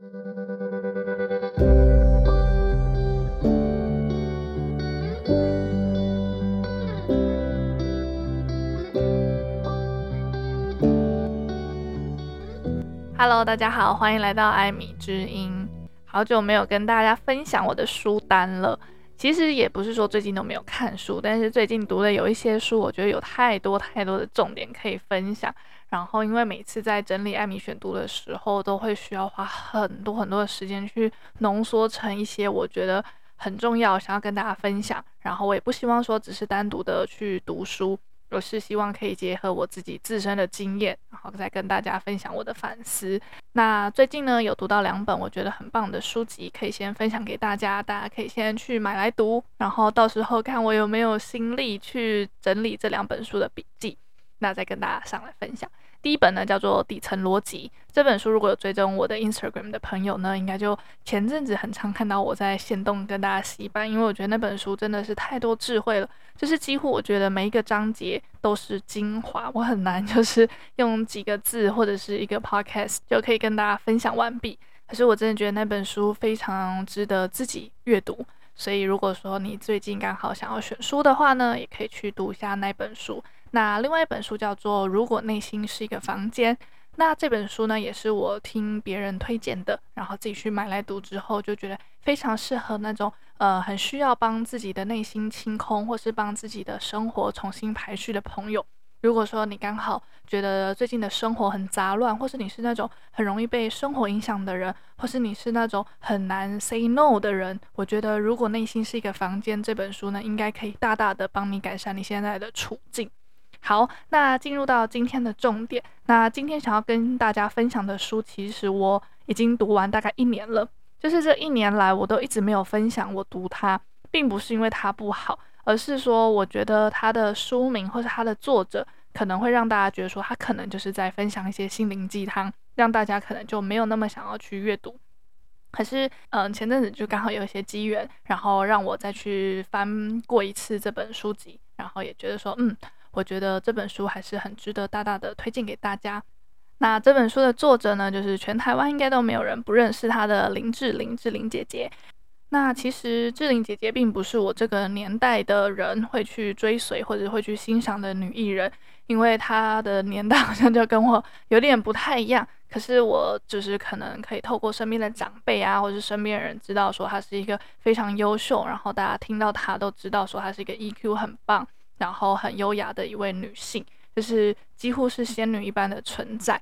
Hello，大家好，欢迎来到艾米之音。好久没有跟大家分享我的书单了。其实也不是说最近都没有看书，但是最近读的有一些书，我觉得有太多太多的重点可以分享。然后因为每次在整理艾米选读的时候，都会需要花很多很多的时间去浓缩成一些我觉得很重要，想要跟大家分享。然后我也不希望说只是单独的去读书。我是希望可以结合我自己自身的经验，然后再跟大家分享我的反思。那最近呢，有读到两本我觉得很棒的书籍，可以先分享给大家，大家可以先去买来读，然后到时候看我有没有心力去整理这两本书的笔记，那再跟大家上来分享。第一本呢叫做《底层逻辑》这本书，如果有追踪我的 Instagram 的朋友呢，应该就前阵子很常看到我在线动跟大家洗版，因为我觉得那本书真的是太多智慧了，就是几乎我觉得每一个章节都是精华，我很难 就是用几个字或者是一个 podcast 就可以跟大家分享完毕。可是我真的觉得那本书非常值得自己阅读，所以如果说你最近刚好想要选书的话呢，也可以去读一下那本书。那另外一本书叫做《如果内心是一个房间》，那这本书呢也是我听别人推荐的，然后自己去买来读之后，就觉得非常适合那种呃很需要帮自己的内心清空，或是帮自己的生活重新排序的朋友。如果说你刚好觉得最近的生活很杂乱，或是你是那种很容易被生活影响的人，或是你是那种很难 say no 的人，我觉得《如果内心是一个房间》这本书呢，应该可以大大的帮你改善你现在的处境。好，那进入到今天的重点。那今天想要跟大家分享的书，其实我已经读完大概一年了。就是这一年来，我都一直没有分享我读它，并不是因为它不好，而是说我觉得它的书名或是它的作者可能会让大家觉得说他可能就是在分享一些心灵鸡汤，让大家可能就没有那么想要去阅读。可是，嗯，前阵子就刚好有一些机缘，然后让我再去翻过一次这本书籍，然后也觉得说，嗯。我觉得这本书还是很值得大大的推荐给大家。那这本书的作者呢，就是全台湾应该都没有人不认识她的林志玲，志玲姐姐。那其实志玲姐姐并不是我这个年代的人会去追随或者会去欣赏的女艺人，因为她的年代 好像就跟我有点不太一样。可是我就是可能可以透过身边的长辈啊，或者是身边人知道说她是一个非常优秀，然后大家听到她都知道说她是一个 EQ 很棒。然后很优雅的一位女性，就是几乎是仙女一般的存在。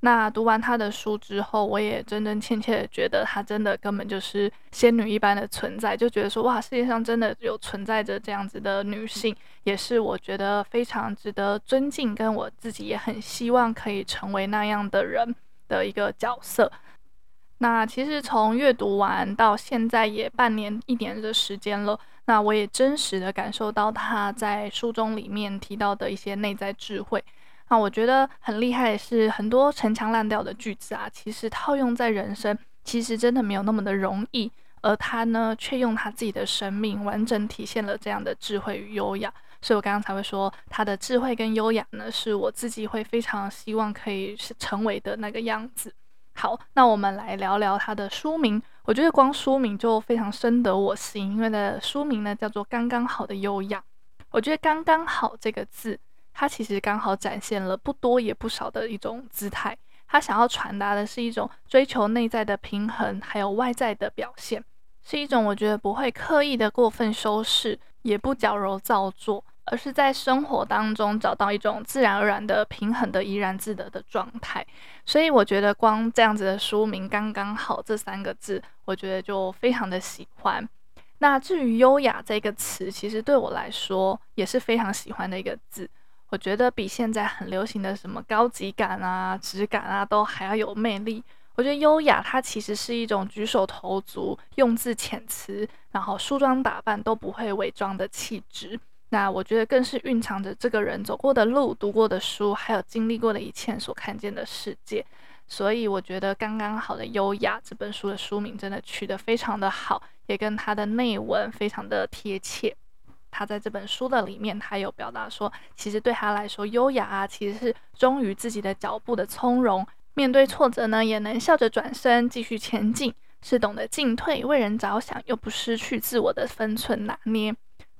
那读完她的书之后，我也真真切切的觉得她真的根本就是仙女一般的存在，就觉得说哇，世界上真的有存在着这样子的女性，也是我觉得非常值得尊敬，跟我自己也很希望可以成为那样的人的一个角色。那其实从阅读完到现在也半年一年的时间了。那我也真实的感受到他在书中里面提到的一些内在智慧。那我觉得很厉害是，很多陈腔滥调的句子啊，其实套用在人生，其实真的没有那么的容易。而他呢，却用他自己的生命完整体现了这样的智慧与优雅。所以我刚刚才会说，他的智慧跟优雅呢，是我自己会非常希望可以是成为的那个样子。好，那我们来聊聊他的书名。我觉得光书名就非常深得我心，因为的书名呢叫做《刚刚好的优雅》。我觉得“刚刚好”这个字，它其实刚好展现了不多也不少的一种姿态。它想要传达的是一种追求内在的平衡，还有外在的表现，是一种我觉得不会刻意的过分修饰，也不矫揉造作。而是在生活当中找到一种自然而然的平衡的怡然自得的状态，所以我觉得光这样子的书名刚刚好这三个字，我觉得就非常的喜欢。那至于优雅这个词，其实对我来说也是非常喜欢的一个字。我觉得比现在很流行的什么高级感啊、质感啊都还要有魅力。我觉得优雅它其实是一种举手投足、用字遣词，然后梳妆打扮都不会伪装的气质。那我觉得更是蕴藏着这个人走过的路、读过的书，还有经历过的一切所看见的世界。所以我觉得刚刚好的优雅这本书的书名真的取得非常的好，也跟他的内文非常的贴切。他在这本书的里面，他有表达说，其实对他来说，优雅啊，其实是忠于自己的脚步的从容，面对挫折呢，也能笑着转身继续前进，是懂得进退、为人着想又不失去自我的分寸拿捏。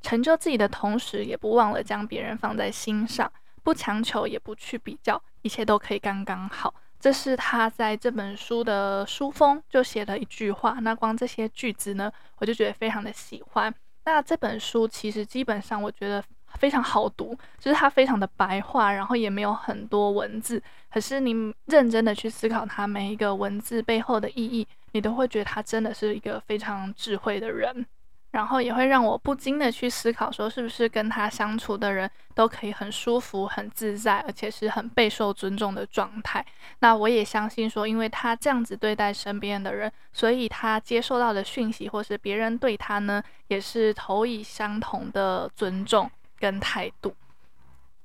成就自己的同时，也不忘了将别人放在心上，不强求，也不去比较，一切都可以刚刚好。这是他在这本书的书封就写了一句话。那光这些句子呢，我就觉得非常的喜欢。那这本书其实基本上我觉得非常好读，就是它非常的白话，然后也没有很多文字。可是你认真的去思考它每一个文字背后的意义，你都会觉得他真的是一个非常智慧的人。然后也会让我不禁的去思考，说是不是跟他相处的人都可以很舒服、很自在，而且是很备受尊重的状态。那我也相信说，因为他这样子对待身边的人，所以他接受到的讯息，或是别人对他呢，也是投以相同的尊重跟态度。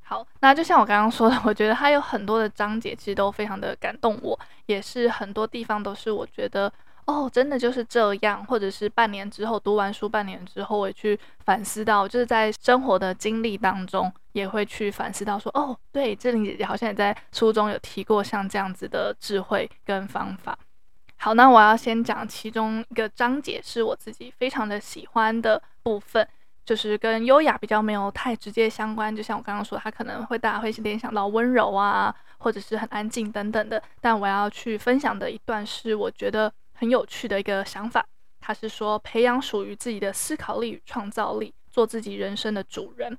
好，那就像我刚刚说的，我觉得他有很多的章节其实都非常的感动我，也是很多地方都是我觉得。哦，真的就是这样，或者是半年之后读完书，半年之后我也去反思到，就是在生活的经历当中，也会去反思到说，哦，对，志玲姐姐好像也在书中有提过像这样子的智慧跟方法。好，那我要先讲其中一个章节是我自己非常的喜欢的部分，就是跟优雅比较没有太直接相关，就像我刚刚说，它可能会大家会联想到温柔啊，或者是很安静等等的。但我要去分享的一段是，我觉得。很有趣的一个想法，他是说培养属于自己的思考力与创造力，做自己人生的主人。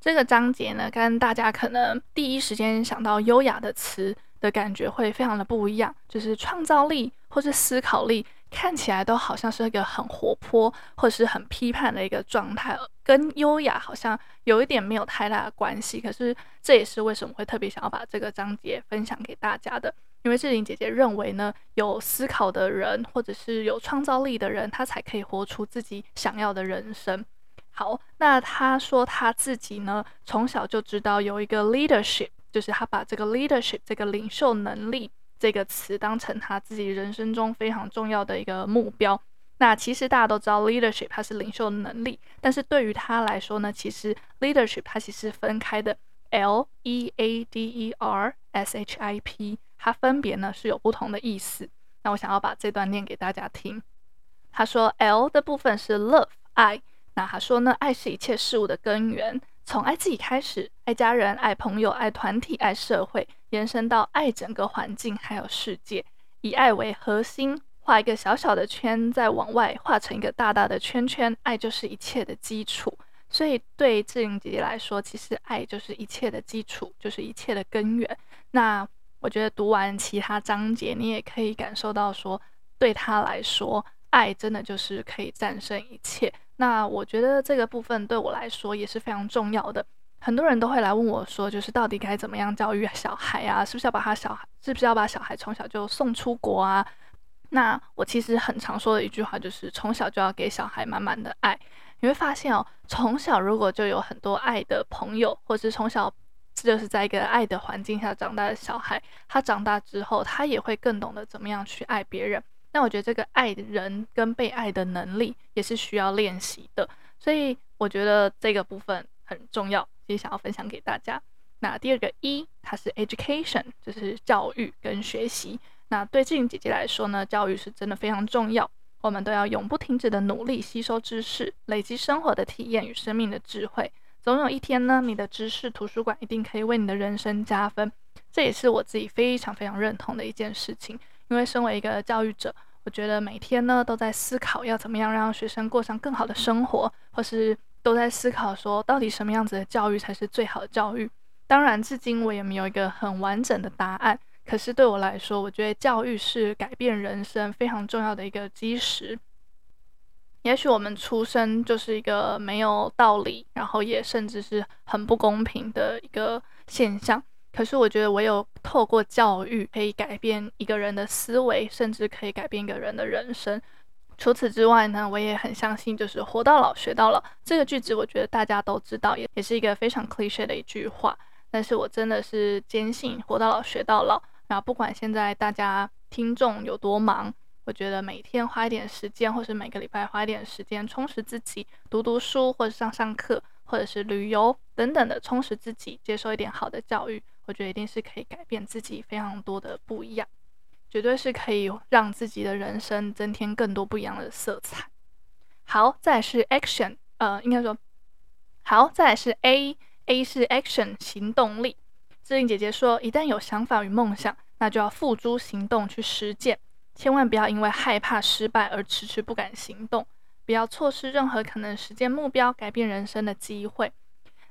这个章节呢，跟大家可能第一时间想到优雅的词的感觉会非常的不一样，就是创造力或是思考力，看起来都好像是一个很活泼或是很批判的一个状态，跟优雅好像有一点没有太大的关系。可是这也是为什么会特别想要把这个章节分享给大家的。因为志玲姐姐认为呢，有思考的人或者是有创造力的人，他才可以活出自己想要的人生。好，那她说她自己呢，从小就知道有一个 leadership，就是她把这个 leadership 这个领袖能力这个词当成她自己人生中非常重要的一个目标。那其实大家都知道 leadership 它是领袖能力，但是对于她来说呢，其实 leadership 它其实分开的，L E A D E R S H I P。它分别呢是有不同的意思。那我想要把这段念给大家听。他说，L 的部分是 love 爱。那他说呢，爱是一切事物的根源，从爱自己开始，爱家人、爱朋友、爱团体、爱社会，延伸到爱整个环境还有世界。以爱为核心，画一个小小的圈，再往外画成一个大大的圈圈。爱就是一切的基础。所以对志玲姐姐来说，其实爱就是一切的基础，就是一切的根源。那我觉得读完其他章节，你也可以感受到说，对他来说，爱真的就是可以战胜一切。那我觉得这个部分对我来说也是非常重要的。很多人都会来问我说，就是到底该怎么样教育小孩啊？是不是要把他小孩，是不是要把小孩从小就送出国啊？那我其实很常说的一句话就是，从小就要给小孩满满的爱。你会发现哦，从小如果就有很多爱的朋友，或是从小。这就是在一个爱的环境下长大的小孩，他长大之后，他也会更懂得怎么样去爱别人。那我觉得这个爱人跟被爱的能力也是需要练习的，所以我觉得这个部分很重要，也想要分享给大家。那第二个一它是 education，就是教育跟学习。那对志玲姐姐来说呢，教育是真的非常重要，我们都要永不停止的努力吸收知识，累积生活的体验与生命的智慧。总有一天呢，你的知识图书馆一定可以为你的人生加分。这也是我自己非常非常认同的一件事情。因为身为一个教育者，我觉得每天呢都在思考要怎么样让学生过上更好的生活，或是都在思考说到底什么样子的教育才是最好的教育。当然，至今我也没有一个很完整的答案。可是对我来说，我觉得教育是改变人生非常重要的一个基石。也许我们出生就是一个没有道理，然后也甚至是很不公平的一个现象。可是我觉得唯有透过教育，可以改变一个人的思维，甚至可以改变一个人的人生。除此之外呢，我也很相信，就是“活到老，学到老”这个句子，我觉得大家都知道，也也是一个非常 cliché 的一句话。但是我真的是坚信“活到老，学到老”。然后不管现在大家听众有多忙。我觉得每天花一点时间，或是每个礼拜花一点时间充实自己，读读书，或者上上课，或者是旅游等等的充实自己，接受一点好的教育，我觉得一定是可以改变自己非常多的不一样，绝对是可以让自己的人生增添更多不一样的色彩。好，再来是 action，呃，应该说，好，再来是 A，A 是 action 行动力。志玲姐姐说，一旦有想法与梦想，那就要付诸行动去实践，千万不要因为害怕失败而迟迟不敢行动，不要错失任何可能实现目标、改变人生的机会。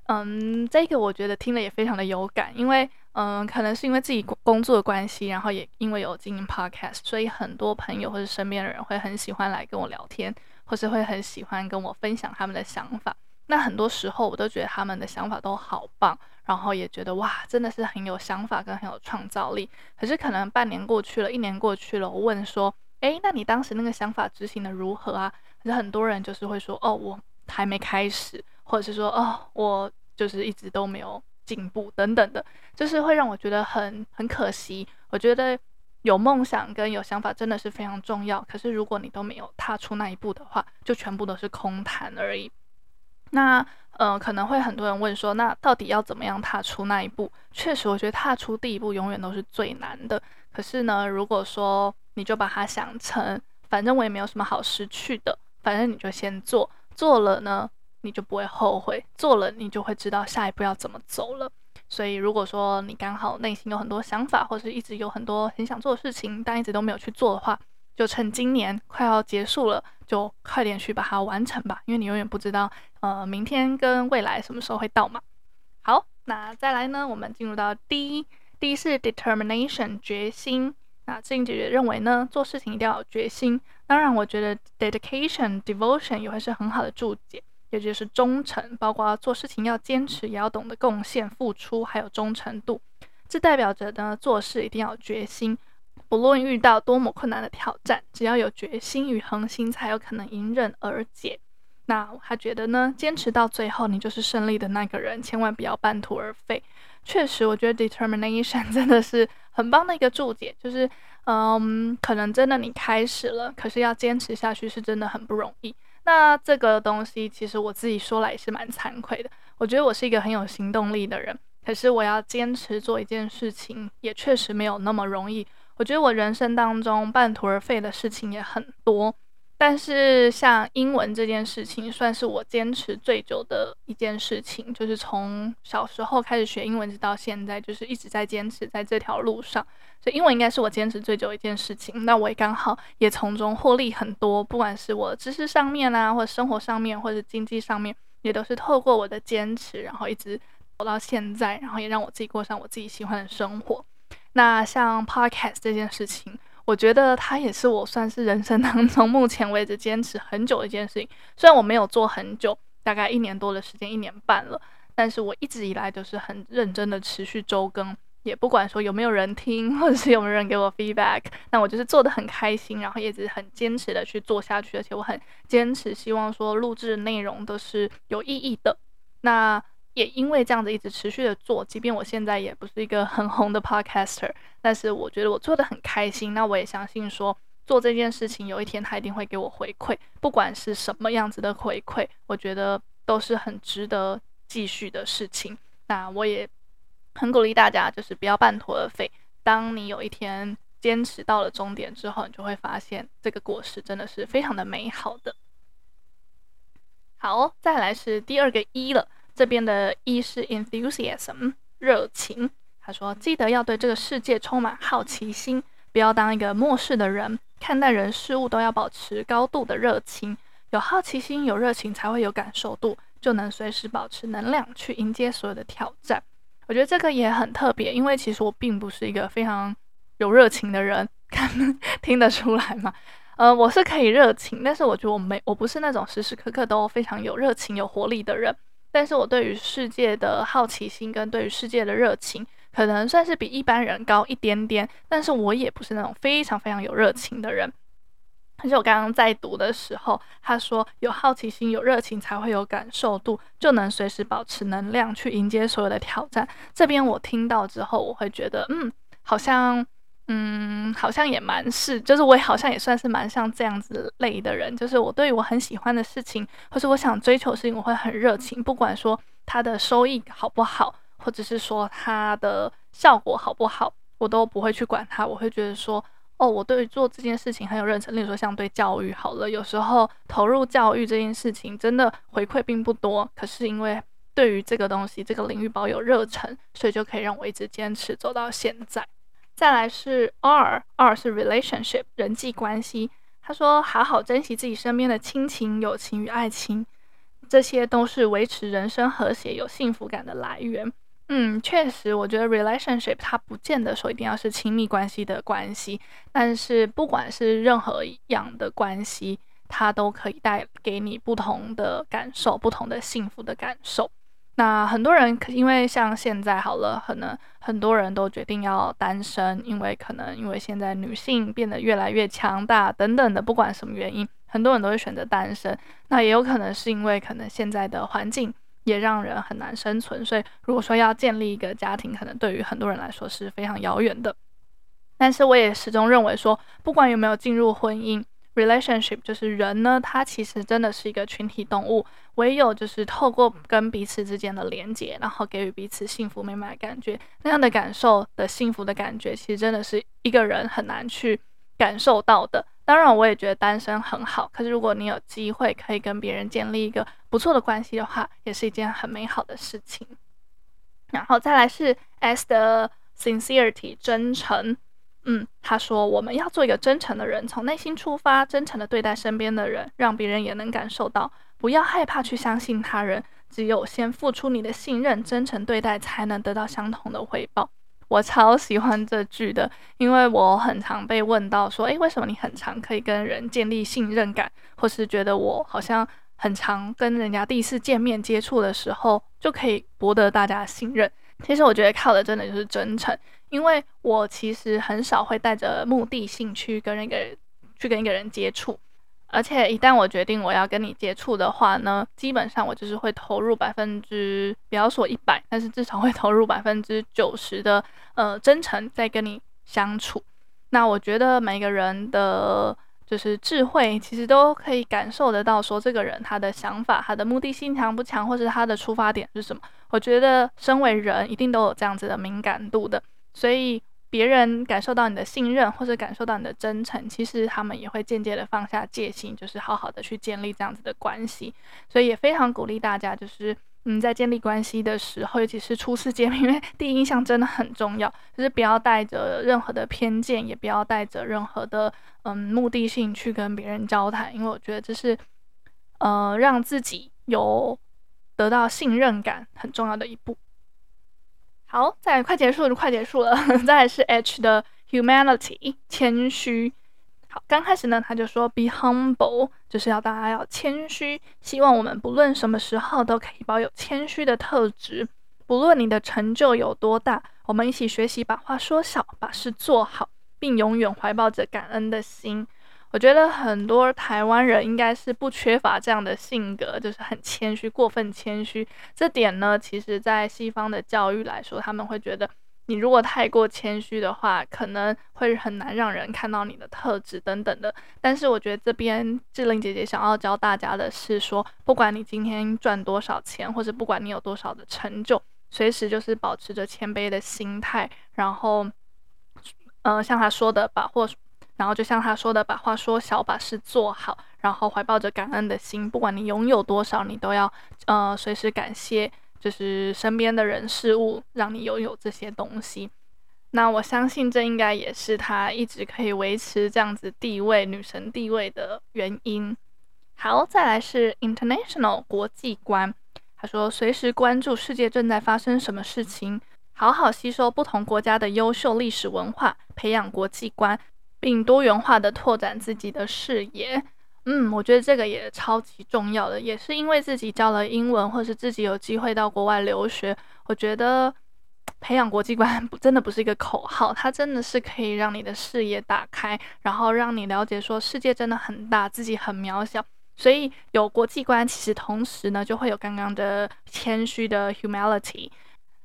嗯，这个我觉得听了也非常的有感，因为嗯，可能是因为自己工作的关系，然后也因为有经营 podcast，所以很多朋友或者身边的人会很喜欢来跟我聊天，或是会很喜欢跟我分享他们的想法。那很多时候我都觉得他们的想法都好棒，然后也觉得哇，真的是很有想法跟很有创造力。可是可能半年过去了，一年过去了，我问说，诶，那你当时那个想法执行的如何啊？可是很多人就是会说，哦，我还没开始，或者是说，哦，我就是一直都没有进步等等的，就是会让我觉得很很可惜。我觉得有梦想跟有想法真的是非常重要，可是如果你都没有踏出那一步的话，就全部都是空谈而已。那呃，可能会很多人问说，那到底要怎么样踏出那一步？确实，我觉得踏出第一步永远都是最难的。可是呢，如果说你就把它想成，反正我也没有什么好失去的，反正你就先做，做了呢，你就不会后悔，做了你就会知道下一步要怎么走了。所以，如果说你刚好内心有很多想法，或者是一直有很多很想做的事情，但一直都没有去做的话，就趁今年快要结束了，就快点去把它完成吧，因为你永远不知道，呃，明天跟未来什么时候会到嘛。好，那再来呢，我们进入到 D，D 是 determination 决心。那志玲姐姐认为呢，做事情一定要有决心。当然，我觉得 dedication devotion 也会是很好的注解，也就是忠诚，包括做事情要坚持，也要懂得贡献、付出，还有忠诚度。这代表着呢，做事一定要有决心。不论遇到多么困难的挑战，只要有决心与恒心，才有可能迎刃而解。那他觉得呢，坚持到最后，你就是胜利的那个人，千万不要半途而废。确实，我觉得 determination 真的是很棒的一个注解，就是嗯，可能真的你开始了，可是要坚持下去是真的很不容易。那这个东西其实我自己说来也是蛮惭愧的，我觉得我是一个很有行动力的人，可是我要坚持做一件事情，也确实没有那么容易。我觉得我人生当中半途而废的事情也很多，但是像英文这件事情，算是我坚持最久的一件事情。就是从小时候开始学英文，直到现在，就是一直在坚持在这条路上。所以英文应该是我坚持最久一件事情。那我也刚好也从中获利很多，不管是我知识上面啊，或者生活上面，或者经济上面，也都是透过我的坚持，然后一直走到现在，然后也让我自己过上我自己喜欢的生活。那像 podcast 这件事情，我觉得它也是我算是人生 当中目前为止坚持很久的一件事情。虽然我没有做很久，大概一年多的时间，一年半了，但是我一直以来都是很认真的持续周更，也不管说有没有人听，或者是有没有人给我 feedback，那我就是做得很开心，然后一直很坚持的去做下去，而且我很坚持，希望说录制内容都是有意义的。那也因为这样子一直持续的做，即便我现在也不是一个很红的 podcaster，但是我觉得我做的很开心。那我也相信说，做这件事情有一天他一定会给我回馈，不管是什么样子的回馈，我觉得都是很值得继续的事情。那我也很鼓励大家，就是不要半途而废。当你有一天坚持到了终点之后，你就会发现这个果实真的是非常的美好的。好，再来是第二个一了。这边的 E 是 enthusiasm 热情。他说：“记得要对这个世界充满好奇心，不要当一个漠视的人，看待人事物都要保持高度的热情。有好奇心、有热情，才会有感受度，就能随时保持能量去迎接所有的挑战。”我觉得这个也很特别，因为其实我并不是一个非常有热情的人，看听得出来吗？呃，我是可以热情，但是我觉得我没，我不是那种时时刻刻都非常有热情、有活力的人。但是我对于世界的好奇心跟对于世界的热情，可能算是比一般人高一点点。但是我也不是那种非常非常有热情的人。而且我刚刚在读的时候，他说有好奇心、有热情才会有感受度，就能随时保持能量去迎接所有的挑战。这边我听到之后，我会觉得，嗯，好像。嗯，好像也蛮是，就是我也好像也算是蛮像这样子类的人，就是我对于我很喜欢的事情，或是我想追求的事情，我会很热情，不管说它的收益好不好，或者是说它的效果好不好，我都不会去管它。我会觉得说，哦，我对于做这件事情很有热忱。例如说，像对教育好了，有时候投入教育这件事情，真的回馈并不多，可是因为对于这个东西、这个领域保有热忱，所以就可以让我一直坚持走到现在。再来是 R，R 是 relationship 人际关系。他说：“好好珍惜自己身边的亲情、友情与爱情，这些都是维持人生和谐、有幸福感的来源。”嗯，确实，我觉得 relationship 它不见得说一定要是亲密关系的关系，但是不管是任何样的关系，它都可以带给你不同的感受、不同的幸福的感受。那很多人因为像现在好了，可能很多人都决定要单身，因为可能因为现在女性变得越来越强大等等的，不管什么原因，很多人都会选择单身。那也有可能是因为可能现在的环境也让人很难生存，所以如果说要建立一个家庭，可能对于很多人来说是非常遥远的。但是我也始终认为说，不管有没有进入婚姻。Relationship 就是人呢，他其实真的是一个群体动物，唯有就是透过跟彼此之间的连接，然后给予彼此幸福美满的感觉，那样的感受的幸福的感觉，其实真的是一个人很难去感受到的。当然，我也觉得单身很好，可是如果你有机会可以跟别人建立一个不错的关系的话，也是一件很美好的事情。然后再来是 S 的 Sincerity 真诚。嗯，他说我们要做一个真诚的人，从内心出发，真诚的对待身边的人，让别人也能感受到。不要害怕去相信他人，只有先付出你的信任，真诚对待，才能得到相同的回报。我超喜欢这句的，因为我很常被问到说，诶，为什么你很常可以跟人建立信任感，或是觉得我好像很常跟人家第一次见面接触的时候就可以博得大家信任？其实我觉得靠的真的就是真诚。因为我其实很少会带着目的性去跟一个人去跟一个人接触，而且一旦我决定我要跟你接触的话呢，基本上我就是会投入百分之，不要说一百，但是至少会投入百分之九十的呃真诚在跟你相处。那我觉得每个人的就是智慧，其实都可以感受得到，说这个人他的想法、他的目的性强不强，或是他的出发点是什么。我觉得身为人，一定都有这样子的敏感度的。所以别人感受到你的信任，或者感受到你的真诚，其实他们也会间接的放下戒心，就是好好的去建立这样子的关系。所以也非常鼓励大家，就是嗯，在建立关系的时候，尤其是初次见面，因为第一印象真的很重要，就是不要带着任何的偏见，也不要带着任何的嗯目的性去跟别人交谈，因为我觉得这是呃让自己有得到信任感很重要的一步。好，再快结束就，快结束了。再来是 H 的 Humanity 谦虚。好，刚开始呢，他就说 Be humble，就是要大家要谦虚。希望我们不论什么时候都可以保有谦虚的特质。不论你的成就有多大，我们一起学习把话说小，把事做好，并永远怀抱着感恩的心。我觉得很多台湾人应该是不缺乏这样的性格，就是很谦虚，过分谦虚。这点呢，其实在西方的教育来说，他们会觉得你如果太过谦虚的话，可能会很难让人看到你的特质等等的。但是我觉得这边志玲姐姐想要教大家的是说，不管你今天赚多少钱，或者不管你有多少的成就，随时就是保持着谦卑的心态，然后，嗯、像他说的，把货。然后就像他说的，把话说小，把事做好，然后怀抱着感恩的心，不管你拥有多少，你都要呃随时感谢，就是身边的人事物让你拥有这些东西。那我相信这应该也是他一直可以维持这样子地位，女神地位的原因。好，再来是 international 国际观，他说随时关注世界正在发生什么事情，好好吸收不同国家的优秀历史文化，培养国际观。并多元化的拓展自己的视野，嗯，我觉得这个也超级重要的，也是因为自己教了英文，或是自己有机会到国外留学，我觉得培养国际观不真的不是一个口号，它真的是可以让你的视野打开，然后让你了解说世界真的很大，自己很渺小，所以有国际观，其实同时呢就会有刚刚的谦虚的 humility。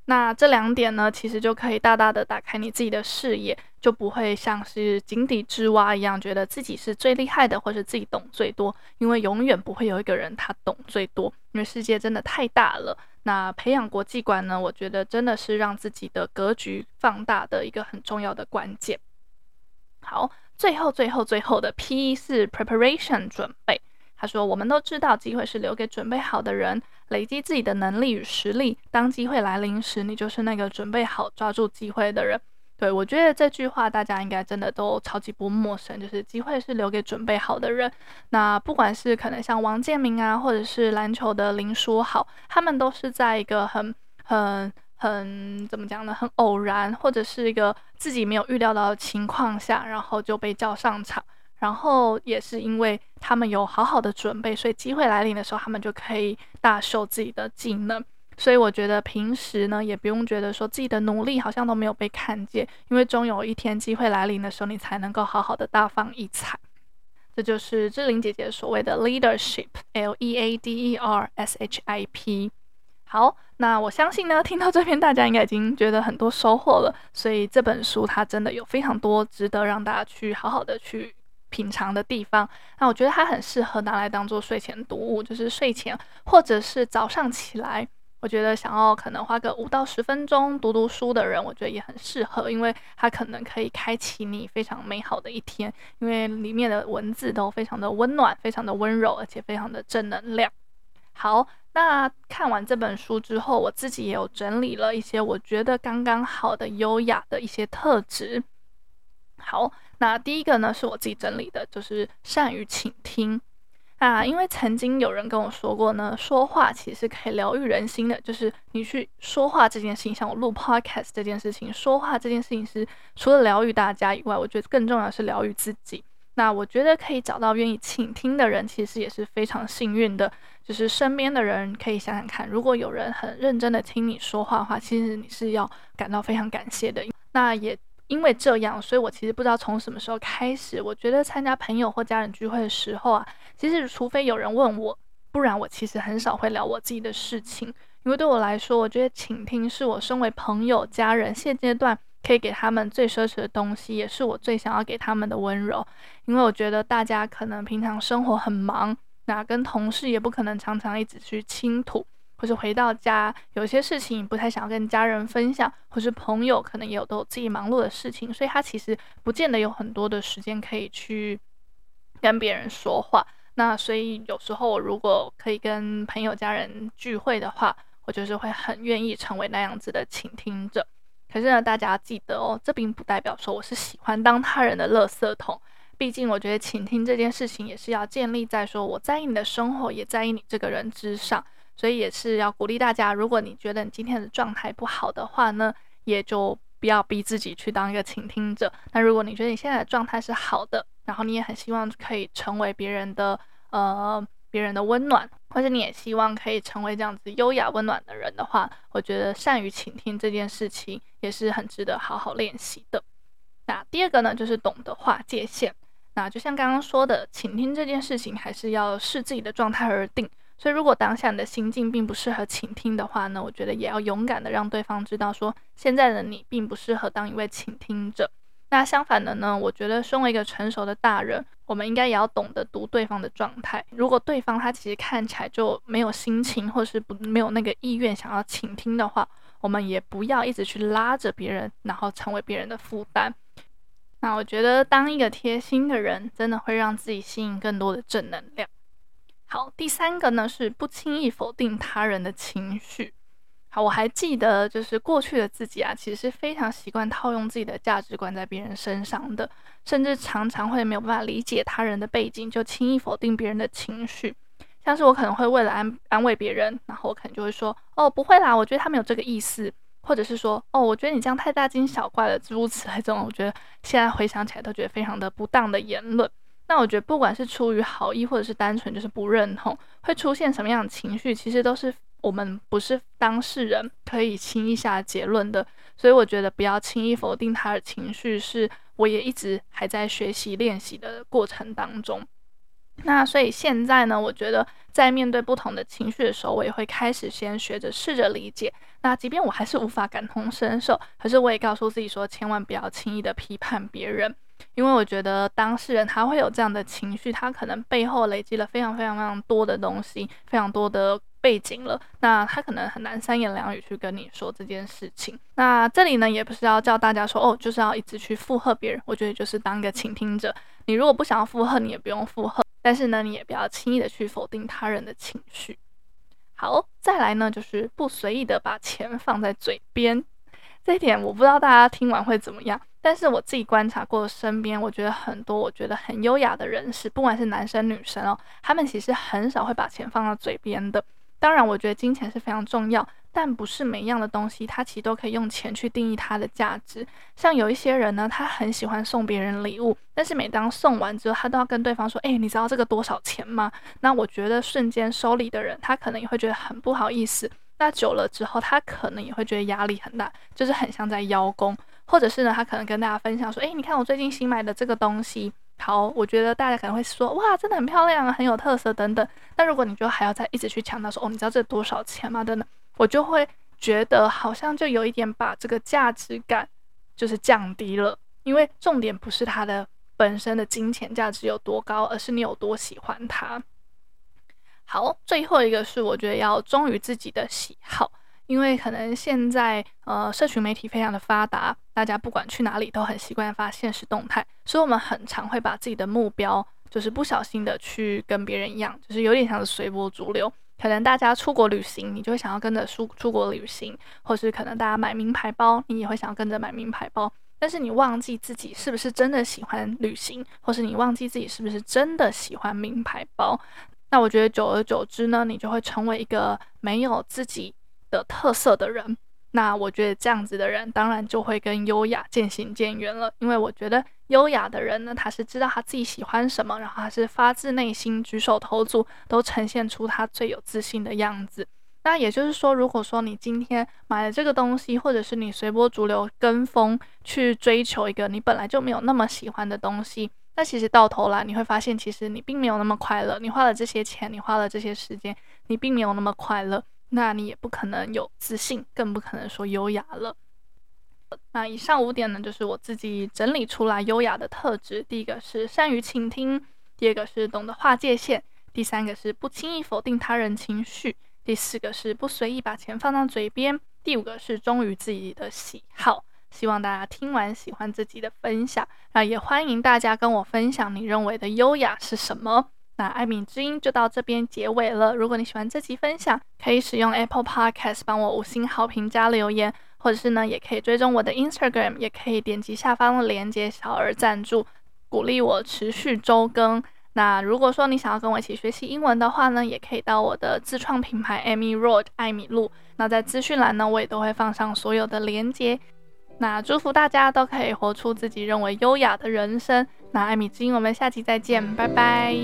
那这两点呢，其实就可以大大的打开你自己的视野，就不会像是井底之蛙一样，觉得自己是最厉害的，或是自己懂最多。因为永远不会有一个人他懂最多，因为世界真的太大了。那培养国际观呢，我觉得真的是让自己的格局放大的一个很重要的关键。好，最后最后最后的 P 是 preparation 准备。他说：“我们都知道，机会是留给准备好的人。累积自己的能力与实力，当机会来临时，你就是那个准备好抓住机会的人。”对，我觉得这句话大家应该真的都超级不陌生，就是机会是留给准备好的人。那不管是可能像王建民啊，或者是篮球的林书豪，他们都是在一个很很很怎么讲呢？很偶然，或者是一个自己没有预料到的情况下，然后就被叫上场。然后也是因为他们有好好的准备，所以机会来临的时候，他们就可以大秀自己的技能。所以我觉得平时呢，也不用觉得说自己的努力好像都没有被看见，因为终有一天机会来临的时候，你才能够好好的大放异彩。这就是志玲姐姐所谓的 leadership，L E A D E R S H I P。好，那我相信呢，听到这边大家应该已经觉得很多收获了。所以这本书它真的有非常多值得让大家去好好的去品尝的地方。那我觉得它很适合拿来当做睡前读物，就是睡前或者是早上起来。我觉得想要可能花个五到十分钟读读书的人，我觉得也很适合，因为它可能可以开启你非常美好的一天，因为里面的文字都非常的温暖，非常的温柔，而且非常的正能量。好，那看完这本书之后，我自己也有整理了一些我觉得刚刚好的优雅的一些特质。好，那第一个呢是我自己整理的，就是善于倾听。啊，因为曾经有人跟我说过呢，说话其实可以疗愈人心的。就是你去说话这件事情，像我录 podcast 这件事情，说话这件事情是除了疗愈大家以外，我觉得更重要是疗愈自己。那我觉得可以找到愿意倾听的人，其实也是非常幸运的。就是身边的人可以想想看，如果有人很认真的听你说话的话，其实你是要感到非常感谢的。那也。因为这样，所以我其实不知道从什么时候开始，我觉得参加朋友或家人聚会的时候啊，其实除非有人问我，不然我其实很少会聊我自己的事情。因为对我来说，我觉得倾听是我身为朋友、家人现阶段可以给他们最奢侈的东西，也是我最想要给他们的温柔。因为我觉得大家可能平常生活很忙，那跟同事也不可能常常一直去倾吐。或是回到家，有些事情不太想要跟家人分享，或是朋友可能也有都自己忙碌的事情，所以他其实不见得有很多的时间可以去跟别人说话。那所以有时候如果可以跟朋友、家人聚会的话，我就是会很愿意成为那样子的倾听者。可是呢，大家记得哦，这并不代表说我是喜欢当他人的垃圾桶。毕竟我觉得倾听这件事情也是要建立在说我在意你的生活，也在意你这个人之上。所以也是要鼓励大家，如果你觉得你今天的状态不好的话呢，也就不要逼自己去当一个倾听者。那如果你觉得你现在的状态是好的，然后你也很希望可以成为别人的呃别人的温暖，或者你也希望可以成为这样子优雅温暖的人的话，我觉得善于倾听这件事情也是很值得好好练习的。那第二个呢，就是懂得划界限。那就像刚刚说的，倾听这件事情还是要视自己的状态而定。所以，如果当下你的心境并不适合倾听的话呢，我觉得也要勇敢的让对方知道，说现在的你并不适合当一位倾听者。那相反的呢，我觉得身为一个成熟的大人，我们应该也要懂得读对方的状态。如果对方他其实看起来就没有心情，或是不没有那个意愿想要倾听的话，我们也不要一直去拉着别人，然后成为别人的负担。那我觉得当一个贴心的人，真的会让自己吸引更多的正能量。好，第三个呢是不轻易否定他人的情绪。好，我还记得，就是过去的自己啊，其实是非常习惯套用自己的价值观在别人身上的，甚至常常会没有办法理解他人的背景，就轻易否定别人的情绪。像是我可能会为了安安慰别人，然后我可能就会说：“哦，不会啦，我觉得他没有这个意思。”或者是说：“哦，我觉得你这样太大惊小怪了。”诸如此类这种，我觉得现在回想起来都觉得非常的不当的言论。那我觉得，不管是出于好意，或者是单纯就是不认同，会出现什么样的情绪，其实都是我们不是当事人可以轻易下结论的。所以我觉得不要轻易否定他的情绪，是我也一直还在学习练习的过程当中。那所以现在呢，我觉得在面对不同的情绪的时候，我也会开始先学着试着理解。那即便我还是无法感同身受，可是我也告诉自己说，千万不要轻易的批判别人。因为我觉得当事人他会有这样的情绪，他可能背后累积了非常非常非常多的东西，非常多的背景了，那他可能很难三言两语去跟你说这件事情。那这里呢，也不是要叫大家说哦，就是要一直去附和别人。我觉得就是当个倾听者。你如果不想要附和，你也不用附和。但是呢，你也不要轻易的去否定他人的情绪。好，再来呢，就是不随意的把钱放在嘴边。这一点我不知道大家听完会怎么样。但是我自己观察过身边，我觉得很多我觉得很优雅的人士，不管是男生女生哦，他们其实很少会把钱放到嘴边的。当然，我觉得金钱是非常重要，但不是每一样的东西，它其实都可以用钱去定义它的价值。像有一些人呢，他很喜欢送别人礼物，但是每当送完之后，他都要跟对方说：“哎，你知道这个多少钱吗？”那我觉得瞬间收礼的人，他可能也会觉得很不好意思。那久了之后，他可能也会觉得压力很大，就是很像在邀功。或者是呢，他可能跟大家分享说，诶，你看我最近新买的这个东西，好，我觉得大家可能会说，哇，真的很漂亮啊，很有特色等等。但如果你就还要再一直去强调说，哦，你知道这多少钱吗？等等，我就会觉得好像就有一点把这个价值感就是降低了，因为重点不是它的本身的金钱价值有多高，而是你有多喜欢它。好，最后一个是我觉得要忠于自己的喜好。因为可能现在呃，社群媒体非常的发达，大家不管去哪里都很习惯发现实动态，所以我们很常会把自己的目标就是不小心的去跟别人一样，就是有点像是随波逐流。可能大家出国旅行，你就会想要跟着出出国旅行，或是可能大家买名牌包，你也会想要跟着买名牌包。但是你忘记自己是不是真的喜欢旅行，或是你忘记自己是不是真的喜欢名牌包。那我觉得久而久之呢，你就会成为一个没有自己的特色的人，那我觉得这样子的人当然就会跟优雅渐行渐远了。因为我觉得优雅的人呢，他是知道他自己喜欢什么，然后他是发自内心举手投足都呈现出他最有自信的样子。那也就是说，如果说你今天买了这个东西，或者是你随波逐流跟风去追求一个你本来就没有那么喜欢的东西，那其实到头来你会发现，其实你并没有那么快乐。你花了这些钱，你花了这些时间，你并没有那么快乐。那你也不可能有自信，更不可能说优雅了。那以上五点呢，就是我自己整理出来优雅的特质。第一个是善于倾听，第二个是懂得划界限，第三个是不轻易否定他人情绪，第四个是不随意把钱放到嘴边，第五个是忠于自己的喜好。希望大家听完喜欢自己的分享，那也欢迎大家跟我分享你认为的优雅是什么。那艾米之音就到这边结尾了。如果你喜欢这期分享，可以使用 Apple Podcast 帮我五星好评加留言，或者是呢，也可以追踪我的 Instagram，也可以点击下方的链接小额赞助，鼓励我持续周更。那如果说你想要跟我一起学习英文的话呢，也可以到我的自创品牌 Amy Road 艾米露。那在资讯栏呢，我也都会放上所有的链接。那祝福大家都可以活出自己认为优雅的人生。那艾米金，我们下期再见，拜拜。